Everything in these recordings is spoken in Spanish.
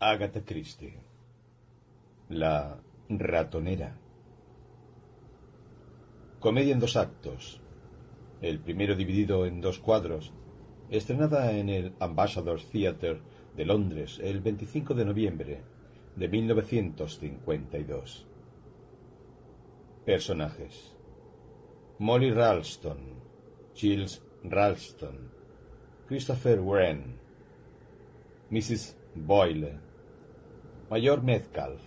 Agatha Christie. La ratonera. Comedia en dos actos. El primero dividido en dos cuadros. Estrenada en el Ambassador's Theatre de Londres el 25 de noviembre de 1952. Personajes. Molly Ralston, Giles Ralston, Christopher Wren, Mrs. Boyle, Mayor Metcalf,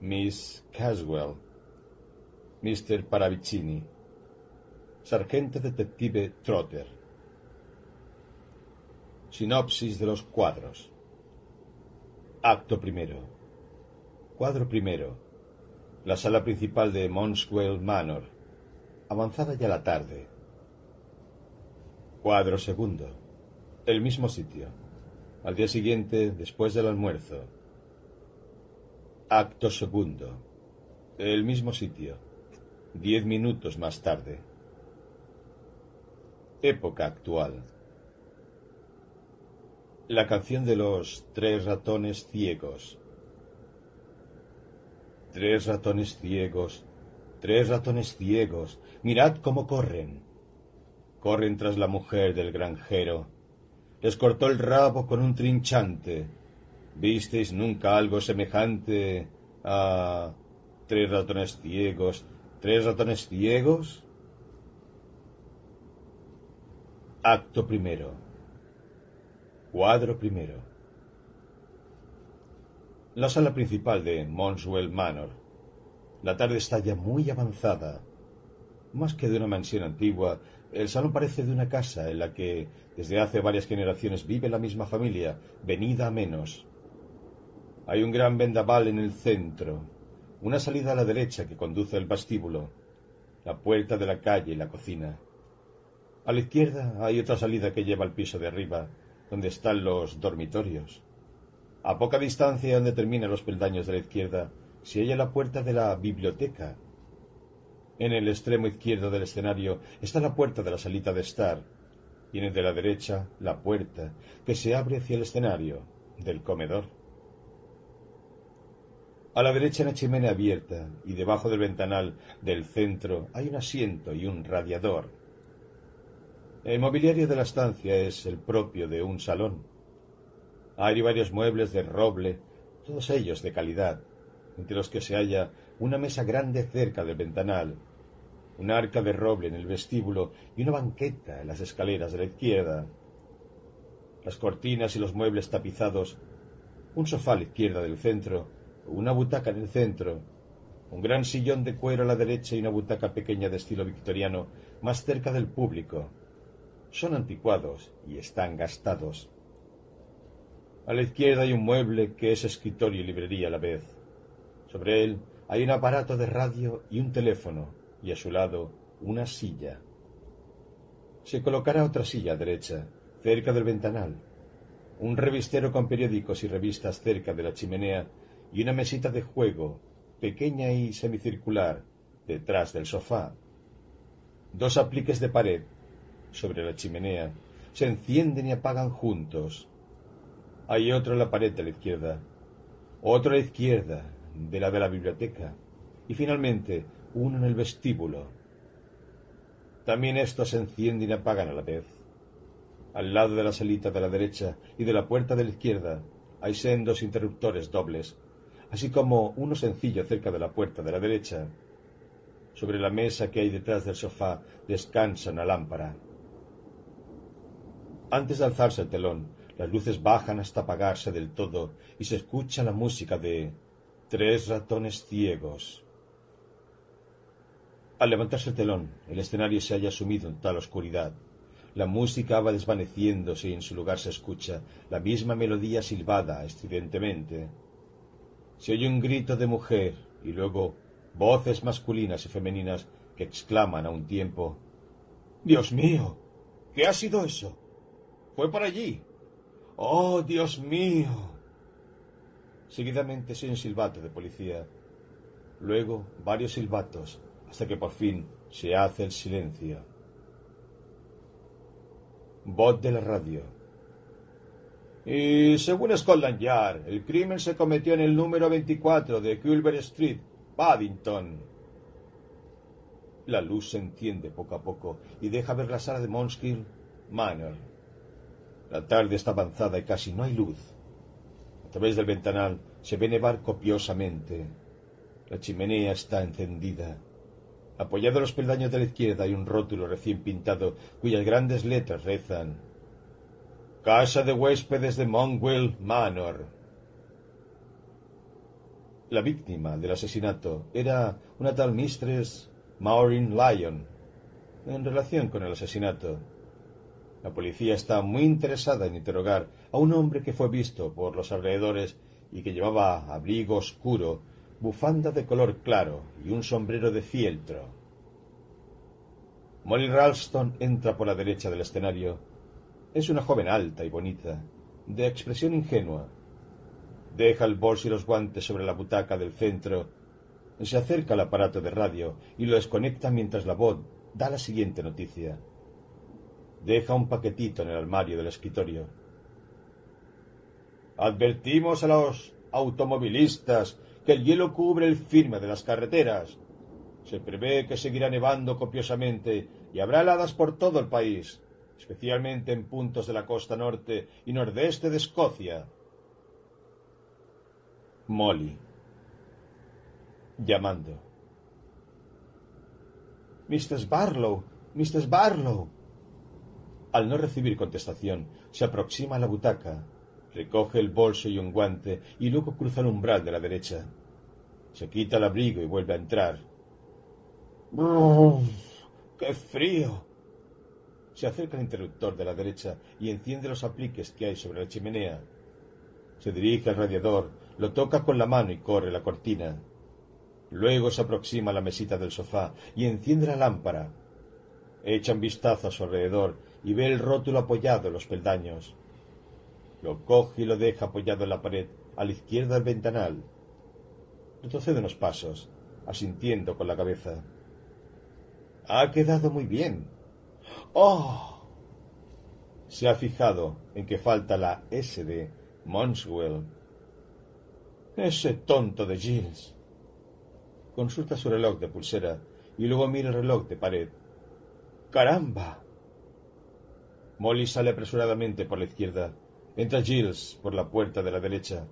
Miss Caswell, Mr. Paravicini, Sargento Detective Trotter. Sinopsis de los cuadros. Acto primero. Cuadro primero. La sala principal de Monswell Manor. Avanzada ya la tarde. Cuadro segundo. El mismo sitio. Al día siguiente, después del almuerzo. Acto segundo. El mismo sitio. Diez minutos más tarde. Época actual. La canción de los tres ratones ciegos. Tres ratones ciegos, tres ratones ciegos, mirad cómo corren. Corren tras la mujer del granjero. Les cortó el rabo con un trinchante. ¿Visteis nunca algo semejante a tres ratones ciegos, tres ratones ciegos? Acto primero. Cuadro primero. La sala principal de Monswell Manor. La tarde está ya muy avanzada. Más que de una mansión antigua, el salón parece de una casa en la que desde hace varias generaciones vive la misma familia, venida a menos. Hay un gran vendaval en el centro, una salida a la derecha que conduce al vestíbulo, la puerta de la calle y la cocina. A la izquierda hay otra salida que lleva al piso de arriba, donde están los dormitorios. A poca distancia donde terminan los peldaños de la izquierda se halla la puerta de la biblioteca. En el extremo izquierdo del escenario está la puerta de la salita de estar, y en el de la derecha la puerta que se abre hacia el escenario del comedor. A la derecha una chimenea abierta y debajo del ventanal del centro hay un asiento y un radiador. El mobiliario de la estancia es el propio de un salón. Hay varios muebles de roble, todos ellos de calidad, entre los que se halla una mesa grande cerca del ventanal, un arca de roble en el vestíbulo y una banqueta en las escaleras de la izquierda. Las cortinas y los muebles tapizados, un sofá a la izquierda del centro, una butaca en el centro, un gran sillón de cuero a la derecha y una butaca pequeña de estilo victoriano más cerca del público. Son anticuados y están gastados. A la izquierda hay un mueble que es escritorio y librería a la vez. Sobre él hay un aparato de radio y un teléfono, y a su lado una silla. Se colocará otra silla a derecha, cerca del ventanal, un revistero con periódicos y revistas cerca de la chimenea y una mesita de juego, pequeña y semicircular, detrás del sofá. Dos apliques de pared, sobre la chimenea, se encienden y apagan juntos. Hay otro en la pared de la izquierda, otro a la izquierda, de la de la biblioteca, y finalmente uno en el vestíbulo. También estos se encienden y apagan a la vez. Al lado de la salita de la derecha y de la puerta de la izquierda hay sendos interruptores dobles, así como uno sencillo cerca de la puerta de la derecha. Sobre la mesa que hay detrás del sofá descansa una lámpara. Antes de alzarse el telón, las luces bajan hasta apagarse del todo y se escucha la música de Tres ratones ciegos. Al levantarse el telón, el escenario se halla sumido en tal oscuridad. La música va desvaneciéndose y en su lugar se escucha la misma melodía silbada estridentemente. Se oye un grito de mujer y luego voces masculinas y femeninas que exclaman a un tiempo Dios mío. ¿Qué ha sido eso? Fue por allí. Oh, Dios mío. Seguidamente se un silbato de policía. Luego varios silbatos hasta que por fin se hace el silencio. Voz de la radio. Y según Scotland Yard, el crimen se cometió en el número 24 de Culver Street, Paddington. La luz se enciende poco a poco y deja ver la sala de Monskill Manor. La tarde está avanzada y casi no hay luz. A través del ventanal se ve nevar copiosamente. La chimenea está encendida. Apoyado en los peldaños de la izquierda hay un rótulo recién pintado cuyas grandes letras rezan Casa de huéspedes de Monwell Manor. La víctima del asesinato era una tal Mistress Maureen Lyon. En relación con el asesinato, la policía está muy interesada en interrogar a un hombre que fue visto por los alrededores y que llevaba abrigo oscuro, bufanda de color claro y un sombrero de fieltro. Molly Ralston entra por la derecha del escenario es una joven alta y bonita, de expresión ingenua. Deja el bolso y los guantes sobre la butaca del centro, se acerca al aparato de radio y lo desconecta mientras la voz da la siguiente noticia. Deja un paquetito en el armario del escritorio. Advertimos a los automovilistas que el hielo cubre el firme de las carreteras. Se prevé que seguirá nevando copiosamente y habrá heladas por todo el país especialmente en puntos de la costa norte y nordeste de Escocia. Molly. Llamando. Mr. Barlow. Mr. Barlow. Al no recibir contestación, se aproxima a la butaca, recoge el bolso y un guante y luego cruza el umbral de la derecha. Se quita el abrigo y vuelve a entrar. ¡Qué frío! Se acerca al interruptor de la derecha y enciende los apliques que hay sobre la chimenea. Se dirige al radiador, lo toca con la mano y corre la cortina. Luego se aproxima a la mesita del sofá y enciende la lámpara. Echa un vistazo a su alrededor y ve el rótulo apoyado en los peldaños. Lo coge y lo deja apoyado en la pared, a la izquierda del ventanal. Retrocede unos pasos, asintiendo con la cabeza. Ha quedado muy bien, ¡Oh! Se ha fijado en que falta la S de Monswell. Ese tonto de Giles. Consulta su reloj de pulsera y luego mira el reloj de pared. ¡Caramba! Molly sale apresuradamente por la izquierda. Entra Giles por la puerta de la derecha.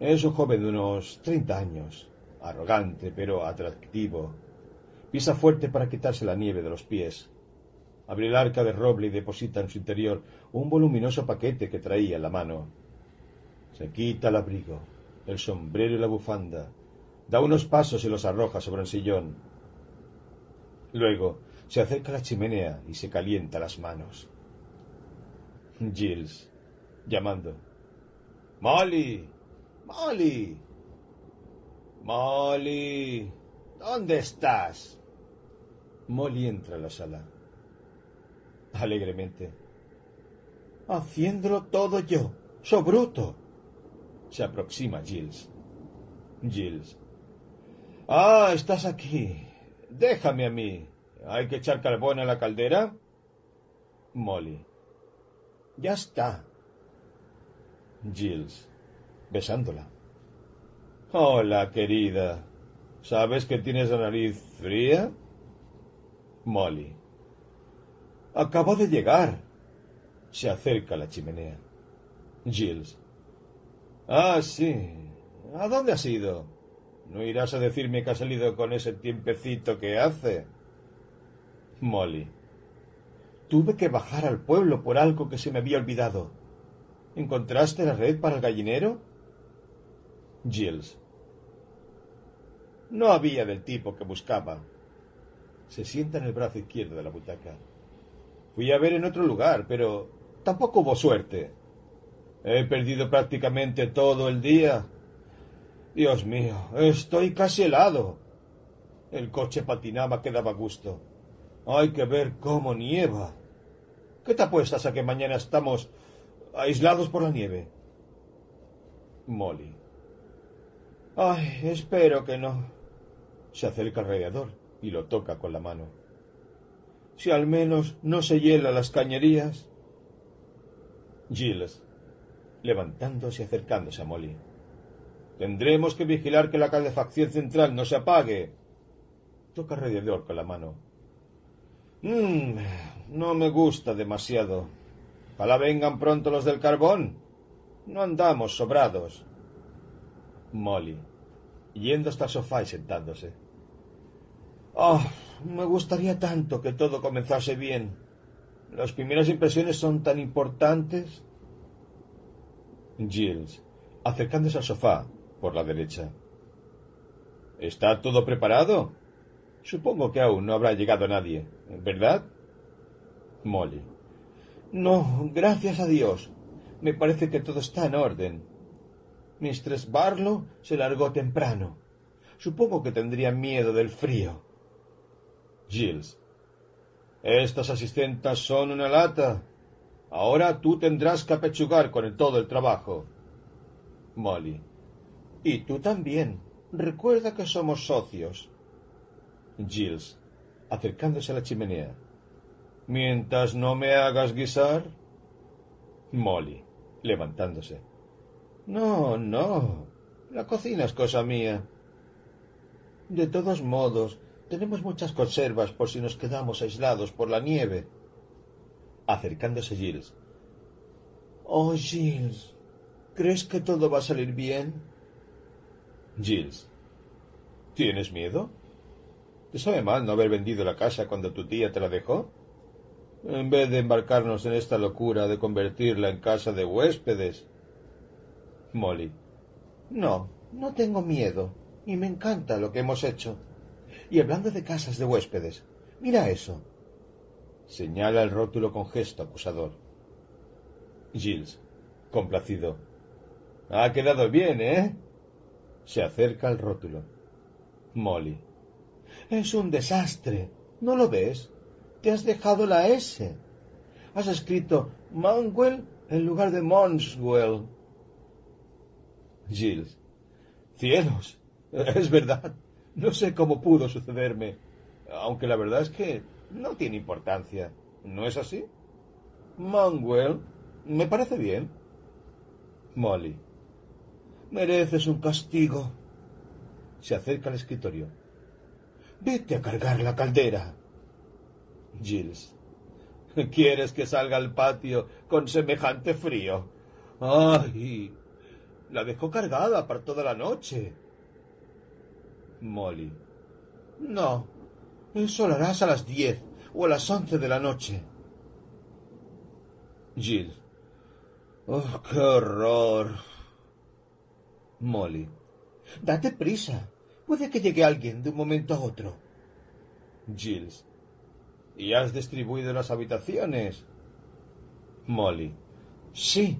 Es un joven de unos treinta años, arrogante pero atractivo. Pisa fuerte para quitarse la nieve de los pies. Abre el arca de roble y deposita en su interior un voluminoso paquete que traía en la mano. Se quita el abrigo, el sombrero y la bufanda, da unos pasos y los arroja sobre el sillón. Luego se acerca a la chimenea y se calienta las manos. Giles, llamando. Molly, Molly, Molly, ¿dónde estás? Molly entra a la sala alegremente. Haciéndolo todo yo. ¡So bruto! Se aproxima Giles. Giles. Ah, estás aquí. Déjame a mí. ¿Hay que echar carbón a la caldera? Molly. Ya está. Giles. Besándola. Hola, querida. ¿Sabes que tienes la nariz fría? Molly. Acabo de llegar. Se acerca a la chimenea. Giles. Ah, sí. ¿A dónde has ido? ¿No irás a decirme que has salido con ese tiempecito que hace? Molly. Tuve que bajar al pueblo por algo que se me había olvidado. ¿Encontraste la red para el gallinero? Giles. No había del tipo que buscaba. Se sienta en el brazo izquierdo de la butaca. Fui a ver en otro lugar, pero tampoco hubo suerte. He perdido prácticamente todo el día. Dios mío, estoy casi helado. El coche patinaba que daba gusto. Hay que ver cómo nieva. ¿Qué te apuestas a que mañana estamos aislados por la nieve? Molly. Ay, espero que no. Se acerca al radiador y lo toca con la mano si al menos no se hiela las cañerías. Giles. levantándose y acercándose a Molly. Tendremos que vigilar que la calefacción central no se apague. Toca alrededor con la mano. Mmm, no me gusta demasiado. Ojalá vengan pronto los del carbón. No andamos sobrados. Molly, yendo hasta el sofá y sentándose. Oh, me gustaría tanto que todo comenzase bien. Las primeras impresiones son tan importantes. Giles, acercándose al sofá, por la derecha. ¿Está todo preparado? Supongo que aún no habrá llegado nadie, ¿verdad? Molly. No, gracias a Dios. Me parece que todo está en orden. Mistress Barlow se largó temprano. Supongo que tendría miedo del frío. Giles. Estas asistentas son una lata. Ahora tú tendrás que apechugar con todo el trabajo. Molly. Y tú también. Recuerda que somos socios. Giles, acercándose a la chimenea. Mientras no me hagas guisar. Molly, levantándose. No, no. La cocina es cosa mía. De todos modos, tenemos muchas conservas por si nos quedamos aislados por la nieve. Acercándose Giles. Oh, Giles, ¿crees que todo va a salir bien? Giles. ¿Tienes miedo? ¿Te sabe mal no haber vendido la casa cuando tu tía te la dejó? En vez de embarcarnos en esta locura de convertirla en casa de huéspedes. Molly. No, no tengo miedo, y me encanta lo que hemos hecho. Y hablando de casas de huéspedes, mira eso. Señala el rótulo con gesto acusador. Giles, complacido. Ha quedado bien, ¿eh? Se acerca al rótulo. Molly. Es un desastre. ¿No lo ves? Te has dejado la S. Has escrito Manswell en lugar de Monswell. Giles. Cielos. Es verdad. No sé cómo pudo sucederme, aunque la verdad es que no tiene importancia. ¿No es así? Manuel, me parece bien. Molly. Mereces un castigo. Se acerca al escritorio. Vete a cargar la caldera. Giles. ¿Quieres que salga al patio con semejante frío? ¡Ay! La dejó cargada para toda la noche. Molly. No, eso lo harás a las diez o a las once de la noche. Jill. Oh, qué horror. Molly. Date prisa. Puede que llegue alguien de un momento a otro. Giles. ¿Y has distribuido las habitaciones? Molly. Sí.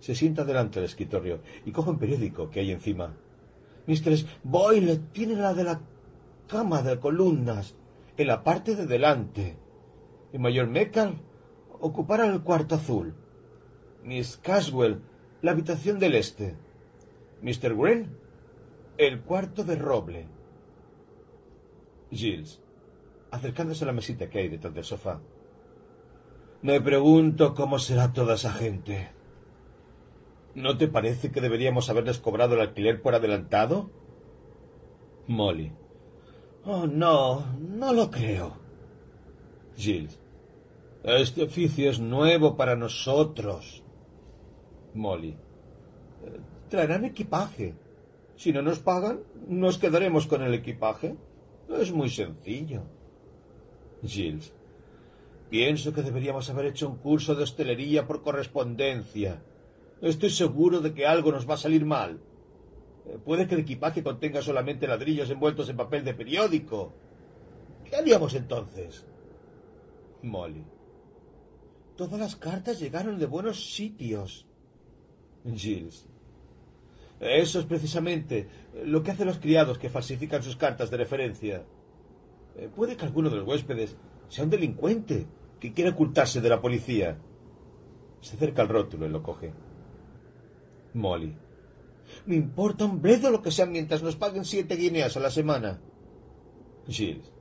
Se sienta delante del escritorio y coge un periódico que hay encima. Mistress Boyle tiene la de la cama de columnas en la parte de delante. Y Mayor Meccan ocupará el cuarto azul. Miss Caswell la habitación del este. Mr. Green el cuarto de roble. Giles, acercándose a la mesita que hay detrás del sofá. Me pregunto cómo será toda esa gente. ¿No te parece que deberíamos haberles cobrado el alquiler por adelantado? Molly. Oh, no, no lo creo. Giles. Este oficio es nuevo para nosotros. Molly. Traerán equipaje. Si no nos pagan, nos quedaremos con el equipaje. Es muy sencillo. Giles. Pienso que deberíamos haber hecho un curso de hostelería por correspondencia. Estoy seguro de que algo nos va a salir mal. Eh, puede que el equipaje contenga solamente ladrillos envueltos en papel de periódico. ¿Qué haríamos entonces? Molly. Todas las cartas llegaron de buenos sitios. Giles. Eso es precisamente lo que hacen los criados que falsifican sus cartas de referencia. Eh, puede que alguno de los huéspedes sea un delincuente que quiera ocultarse de la policía. Se acerca al rótulo y lo coge. Molly. Me importa un bledo lo que sea mientras nos paguen siete guineas a la semana. Giles.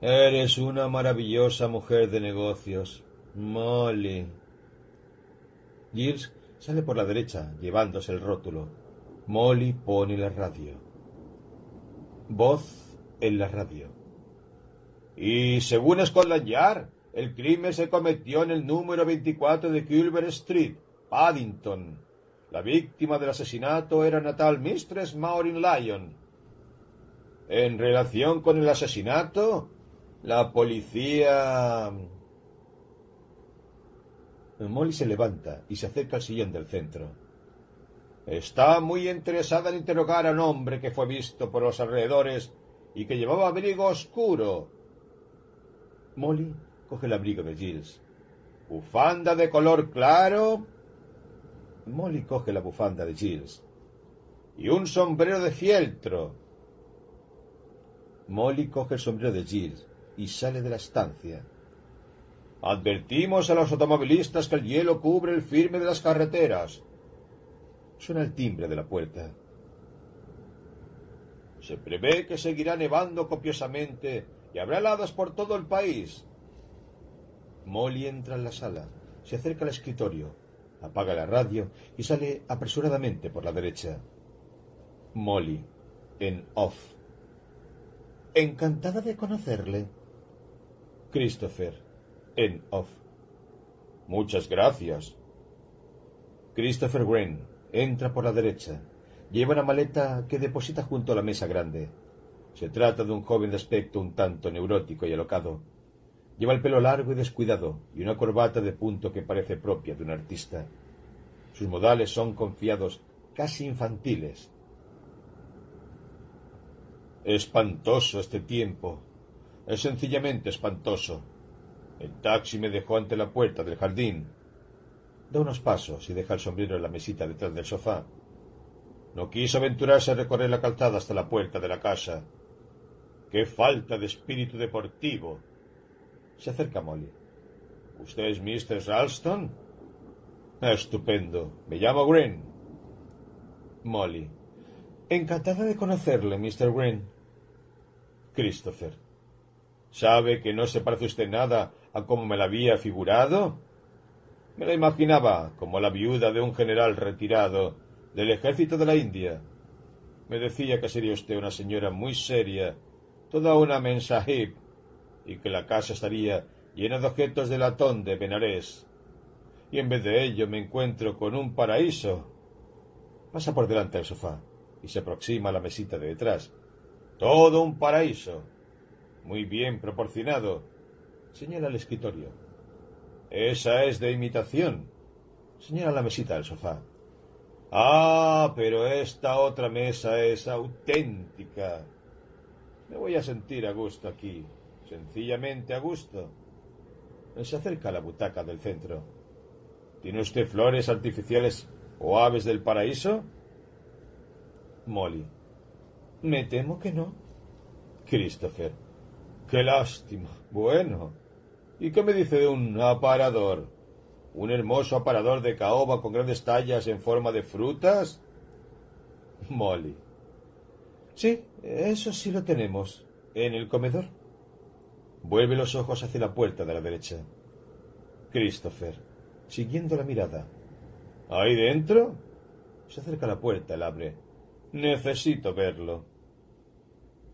Eres una maravillosa mujer de negocios, Molly. Giles Sale por la derecha, llevándose el rótulo. Molly pone la radio. Voz en la radio. Y según Scotland Yard, el crimen se cometió en el número 24 de Culver Street, Paddington. La víctima del asesinato era natal Mistress Maureen Lyon. En relación con el asesinato, la policía... Molly se levanta y se acerca al sillón del centro. Está muy interesada en interrogar a un hombre que fue visto por los alrededores y que llevaba abrigo oscuro. Molly coge el abrigo de Giles. Bufanda de color claro. Molly coge la bufanda de Giles. Y un sombrero de fieltro. Molly coge el sombrero de Giles y sale de la estancia. Advertimos a los automovilistas que el hielo cubre el firme de las carreteras. Suena el timbre de la puerta. Se prevé que seguirá nevando copiosamente y habrá heladas por todo el país. Molly entra en la sala, se acerca al escritorio, apaga la radio y sale apresuradamente por la derecha. Molly, en off. Encantada de conocerle. Christopher, en off. Muchas gracias. Christopher Wren entra por la derecha. Lleva una maleta que deposita junto a la mesa grande. Se trata de un joven de aspecto un tanto neurótico y alocado. Lleva el pelo largo y descuidado y una corbata de punto que parece propia de un artista. Sus modales son confiados, casi infantiles. Espantoso este tiempo. Es sencillamente espantoso. El taxi me dejó ante la puerta del jardín. Da unos pasos y deja el sombrero en la mesita detrás del sofá. No quiso aventurarse a recorrer la calzada hasta la puerta de la casa. ¡Qué falta de espíritu deportivo! Se acerca Molly. ¿Usted es Mr. Ralston? Estupendo. Me llamo Green. Molly. Encantada de conocerle, Mr. Green. Christopher. ¿Sabe que no se parece usted nada a como me la había figurado? Me la imaginaba como la viuda de un general retirado del ejército de la India. Me decía que sería usted una señora muy seria, toda una mensajib, y que la casa estaría llena de objetos de latón de Benarés. Y en vez de ello me encuentro con un paraíso. Pasa por delante del sofá y se aproxima a la mesita de detrás. Todo un paraíso. Muy bien proporcionado. Señala el escritorio. Esa es de imitación. Señala la mesita del sofá. Ah, pero esta otra mesa es auténtica. Me voy a sentir a gusto aquí, sencillamente a gusto. Se acerca a la butaca del centro. ¿Tiene usted flores artificiales o aves del paraíso? Molly. Me temo que no. Christopher. Qué lástima. Bueno. ¿Y qué me dice de un aparador? ¿Un hermoso aparador de caoba con grandes tallas en forma de frutas? Molly. Sí, eso sí lo tenemos. ¿En el comedor? Vuelve los ojos hacia la puerta de la derecha. Christopher, siguiendo la mirada. ¿Ahí dentro? Se acerca a la puerta, la abre. Necesito verlo.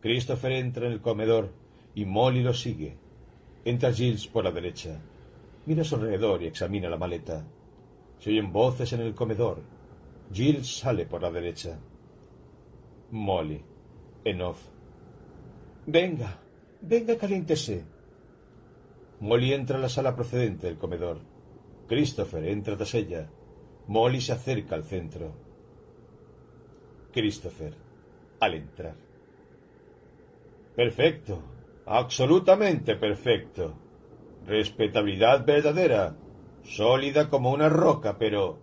Christopher entra en el comedor y Molly lo sigue. Entra Giles por la derecha. Mira a su alrededor y examina la maleta. Se oyen voces en el comedor. Giles sale por la derecha. Molly, en off. Venga, venga, caliéntese. Molly entra a la sala procedente del comedor. Christopher entra tras ella. Molly se acerca al centro. Christopher, al entrar. Perfecto, absolutamente perfecto. Respetabilidad verdadera, sólida como una roca, pero...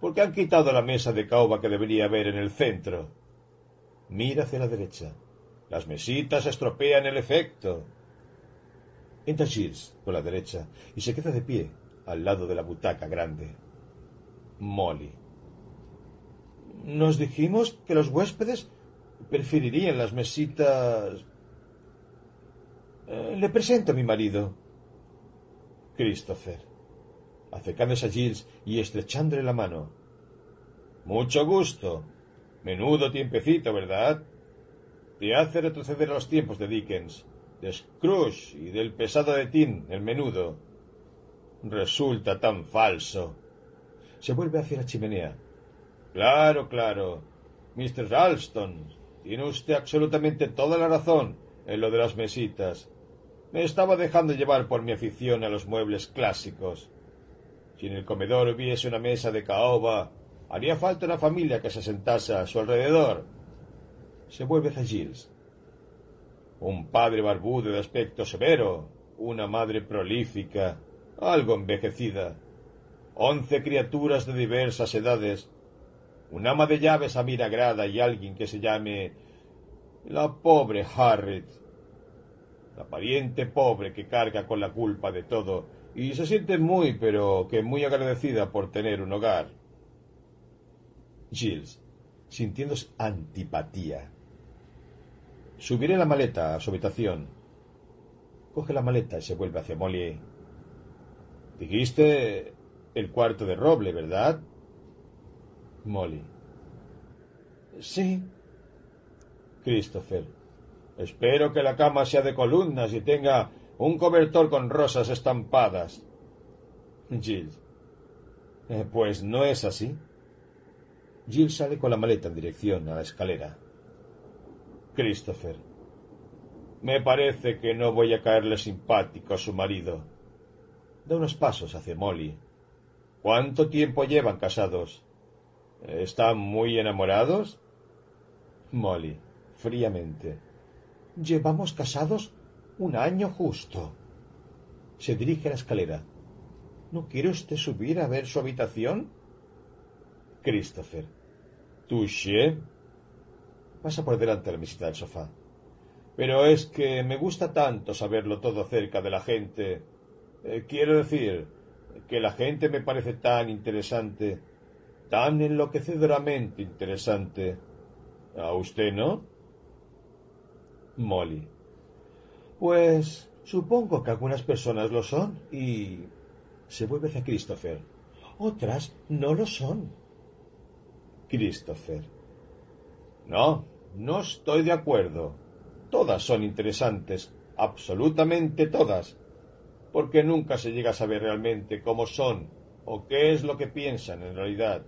¿Por qué han quitado la mesa de caoba que debería haber en el centro? Mira hacia la derecha. Las mesitas estropean el efecto. Entra Giles por la derecha y se queda de pie al lado de la butaca grande. Molly. Nos dijimos que los huéspedes preferirían las mesitas. Eh, le presento a mi marido. Christopher. acercándose a Giles y estrechándole la mano. Mucho gusto. Menudo tiempecito, ¿verdad? Te hace retroceder a los tiempos de Dickens, de Scrooge y del pesado de Tin, el menudo. Resulta tan falso. Se vuelve hacia la chimenea. Claro, claro. Mr. Ralston, tiene usted absolutamente toda la razón en lo de las mesitas. Me estaba dejando llevar por mi afición a los muebles clásicos. Si en el comedor hubiese una mesa de caoba, haría falta una familia que se sentase a su alrededor. Se vuelve hacia Giles. Un padre barbudo de aspecto severo, una madre prolífica, algo envejecida, once criaturas de diversas edades, un ama de llaves a miragrada y alguien que se llame la pobre Harriet, la pariente pobre que carga con la culpa de todo y se siente muy, pero que muy agradecida por tener un hogar. Giles, sintiéndose antipatía. Subiré la maleta a su habitación. Coge la maleta y se vuelve hacia Molly. Dijiste el cuarto de roble, ¿verdad? Molly. Sí. Christopher. Espero que la cama sea de columnas y tenga un cobertor con rosas estampadas. Jill. Eh, pues no es así. Jill sale con la maleta en dirección a la escalera. Christopher. Me parece que no voy a caerle simpático a su marido. Da unos pasos hacia Molly. ¿Cuánto tiempo llevan casados? ¿Están muy enamorados? Molly, fríamente. Llevamos casados un año justo. Se dirige a la escalera. ¿No quiere usted subir a ver su habitación? Christopher. Touché. Pasa por delante de la mesita del sofá. Pero es que me gusta tanto saberlo todo acerca de la gente. Eh, quiero decir, que la gente me parece tan interesante, tan enloquecedoramente interesante. ¿A usted no? Molly. Pues supongo que algunas personas lo son y... Se vuelve hacia Christopher. Otras no lo son. Christopher. No, no estoy de acuerdo. Todas son interesantes, absolutamente todas, porque nunca se llega a saber realmente cómo son o qué es lo que piensan en realidad.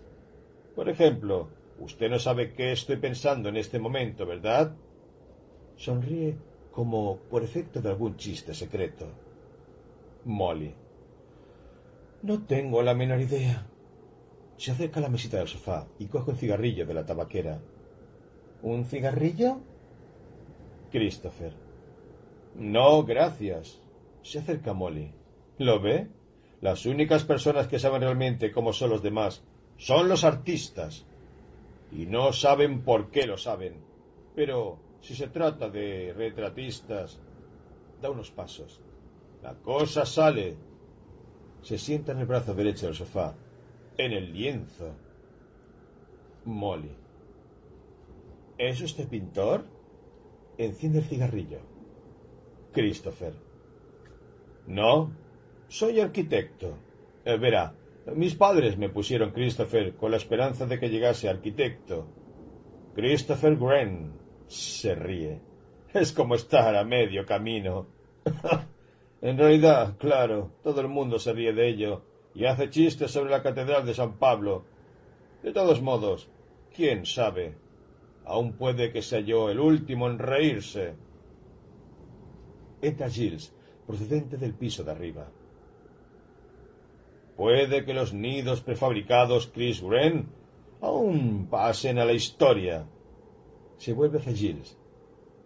Por ejemplo, usted no sabe qué estoy pensando en este momento, ¿verdad? Sonríe como por efecto de algún chiste secreto. Molly. No tengo la menor idea. Se acerca a la mesita del sofá y coge un cigarrillo de la tabaquera. ¿Un cigarrillo? Christopher. No, gracias. Se acerca Molly. ¿Lo ve? Las únicas personas que saben realmente cómo son los demás son los artistas. Y no saben por qué lo saben. Pero si se trata de retratistas, da unos pasos. La cosa sale. Se sienta en el brazo derecho del sofá, en el lienzo. Molly. ¿Es usted pintor? Enciende el cigarrillo. Christopher. No, soy arquitecto. Eh, verá, mis padres me pusieron Christopher con la esperanza de que llegase arquitecto. Christopher Gren se ríe. Es como estar a medio camino. en realidad, claro, todo el mundo se ríe de ello y hace chistes sobre la Catedral de San Pablo. De todos modos, quién sabe. Aún puede que sea yo el último en reírse. Entra Giles, procedente del piso de arriba. Puede que los nidos prefabricados Chris Wren aún pasen a la historia se vuelve hacia Giles.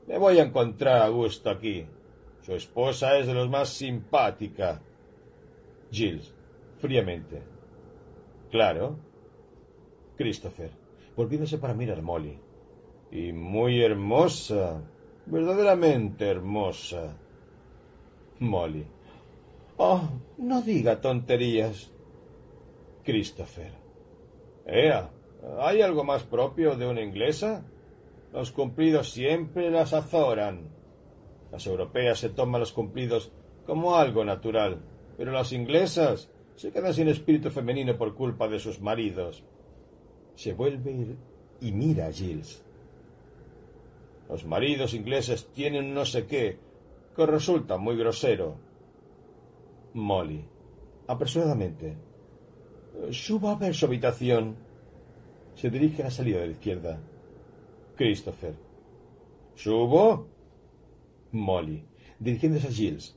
Me voy a encontrar a gusto aquí. Su esposa es de los más simpática. Giles, fríamente. Claro. Christopher, volviéndose para mirar a Molly. Y muy hermosa. Verdaderamente hermosa. Molly. Oh, no diga tonterías. Christopher. Ea, ¿hay algo más propio de una inglesa? Los cumplidos siempre las azoran. Las europeas se toman los cumplidos como algo natural, pero las inglesas se quedan sin espíritu femenino por culpa de sus maridos. Se vuelve y mira a Giles. Los maridos ingleses tienen no sé qué, que resulta muy grosero. Molly. Apresuradamente. Suba a ver su habitación. Se dirige a la salida de la izquierda. Christopher. ¿Subo? Molly, dirigiéndose a Giles.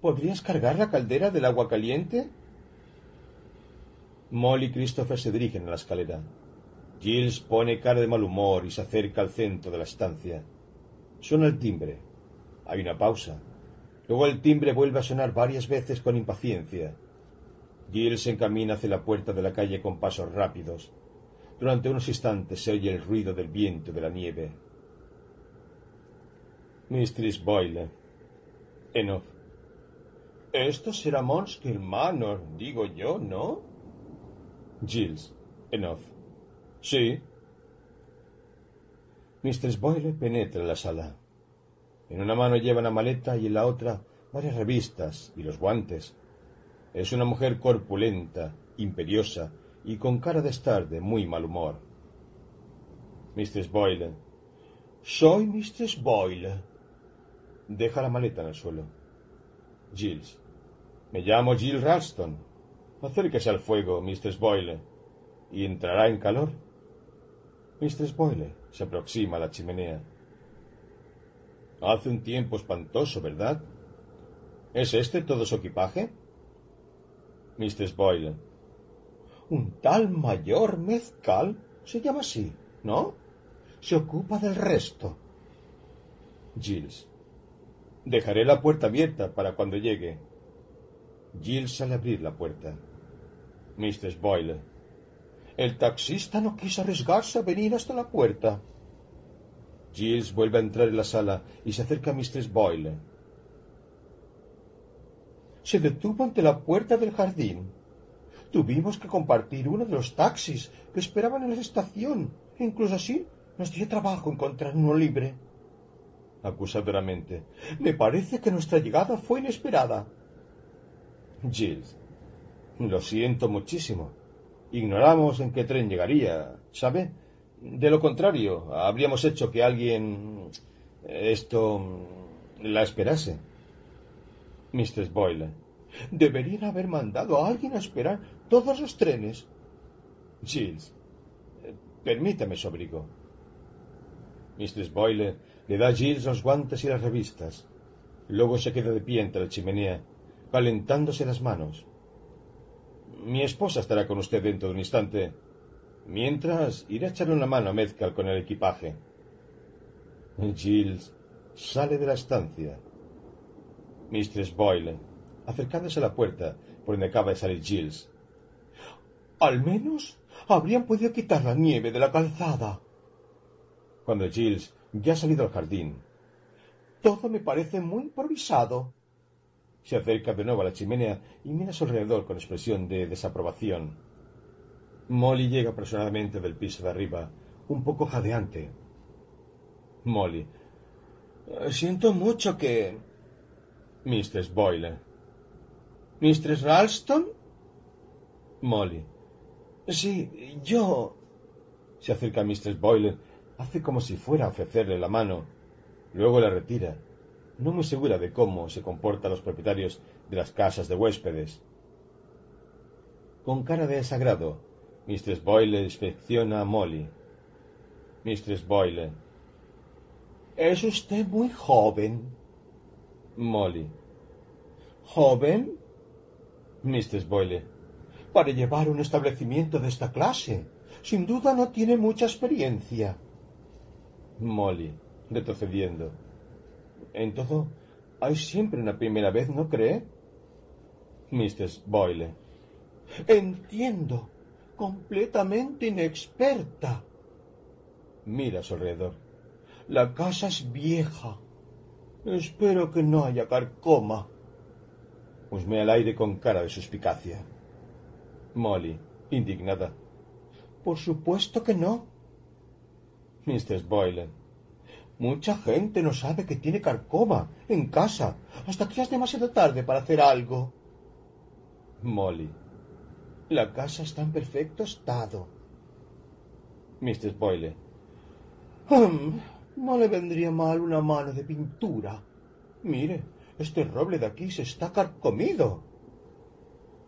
¿Podrías cargar la caldera del agua caliente? Molly y Christopher se dirigen a la escalera. Giles pone cara de mal humor y se acerca al centro de la estancia. Suena el timbre. Hay una pausa. Luego el timbre vuelve a sonar varias veces con impaciencia. Giles se encamina hacia la puerta de la calle con pasos rápidos. Durante unos instantes se oye el ruido del viento y de la nieve. Mistress Boyle. Enough. Esto será Manor, digo yo, ¿no? Giles. Enough. Sí. Mistress Boyle penetra en la sala. En una mano lleva una maleta y en la otra varias revistas y los guantes. Es una mujer corpulenta, imperiosa y con cara de estar de muy mal humor. Mistress Boyle. Soy Mistress Boyle. Deja la maleta en el suelo. Giles. Me llamo Jill Ralston. Acérquese al fuego, Mistress Boyle, y entrará en calor. Mistress Boyle se aproxima a la chimenea. Hace un tiempo espantoso, ¿verdad? ¿Es este todo su equipaje? Mistress Boyle. Un tal mayor mezcal se llama así, ¿no? Se ocupa del resto. Giles. Dejaré la puerta abierta para cuando llegue. Giles sale a abrir la puerta. Mistress Boyle. El taxista no quiso arriesgarse a venir hasta la puerta. Giles vuelve a entrar en la sala y se acerca a Mistress Boyle. Se detuvo ante la puerta del jardín. Tuvimos que compartir uno de los taxis que esperaban en la estación. incluso así nos dio trabajo encontrar uno libre. Acusadoramente. Me parece que nuestra llegada fue inesperada. Giles. Lo siento muchísimo. Ignoramos en qué tren llegaría, ¿sabe? De lo contrario, habríamos hecho que alguien esto la esperase. Mistress Boyle. Deberían haber mandado a alguien a esperar todos los trenes. Giles. Permítame, sobrigo. Mistress Boyle le da a Giles los guantes y las revistas. Luego se queda de pie entre la chimenea, calentándose las manos. Mi esposa estará con usted dentro de un instante. Mientras, iré a echarle una mano a Mezcal con el equipaje. Giles sale de la estancia. Mistress Boyle, acercándose a la puerta por donde acaba de salir Giles. Al menos habrían podido quitar la nieve de la calzada. Cuando Giles ya ha salido al jardín. Todo me parece muy improvisado. Se acerca de nuevo a la chimenea y mira a su alrededor con expresión de desaprobación. Molly llega apresuradamente del piso de arriba, un poco jadeante. Molly. Siento mucho que. Mistress Boyle. ¿Mistress Ralston? Molly. Sí, yo. Se acerca a Mistress Boyle, hace como si fuera a ofrecerle la mano. Luego la retira no muy segura de cómo se comportan los propietarios de las casas de huéspedes. Con cara de desagrado, Mistress Boyle inspecciona a Molly. Mistress Boyle. Es usted muy joven. Molly. ¿Joven? Mistress Boyle. Para llevar un establecimiento de esta clase. Sin duda no tiene mucha experiencia. Molly, retrocediendo. En todo, hay siempre una primera vez, ¿no cree? Mrs. Boyle. Entiendo. Completamente inexperta. Mira a su alrededor. La casa es vieja. Espero que no haya carcoma. Husmea al aire con cara de suspicacia. Molly, indignada. Por supuesto que no. Mrs. Boyle. Mucha gente no sabe que tiene carcoma en casa hasta que es demasiado tarde para hacer algo. Molly. La casa está en perfecto estado. Mr. Boyle. No le vendría mal una mano de pintura. Mire, este roble de aquí se está carcomido.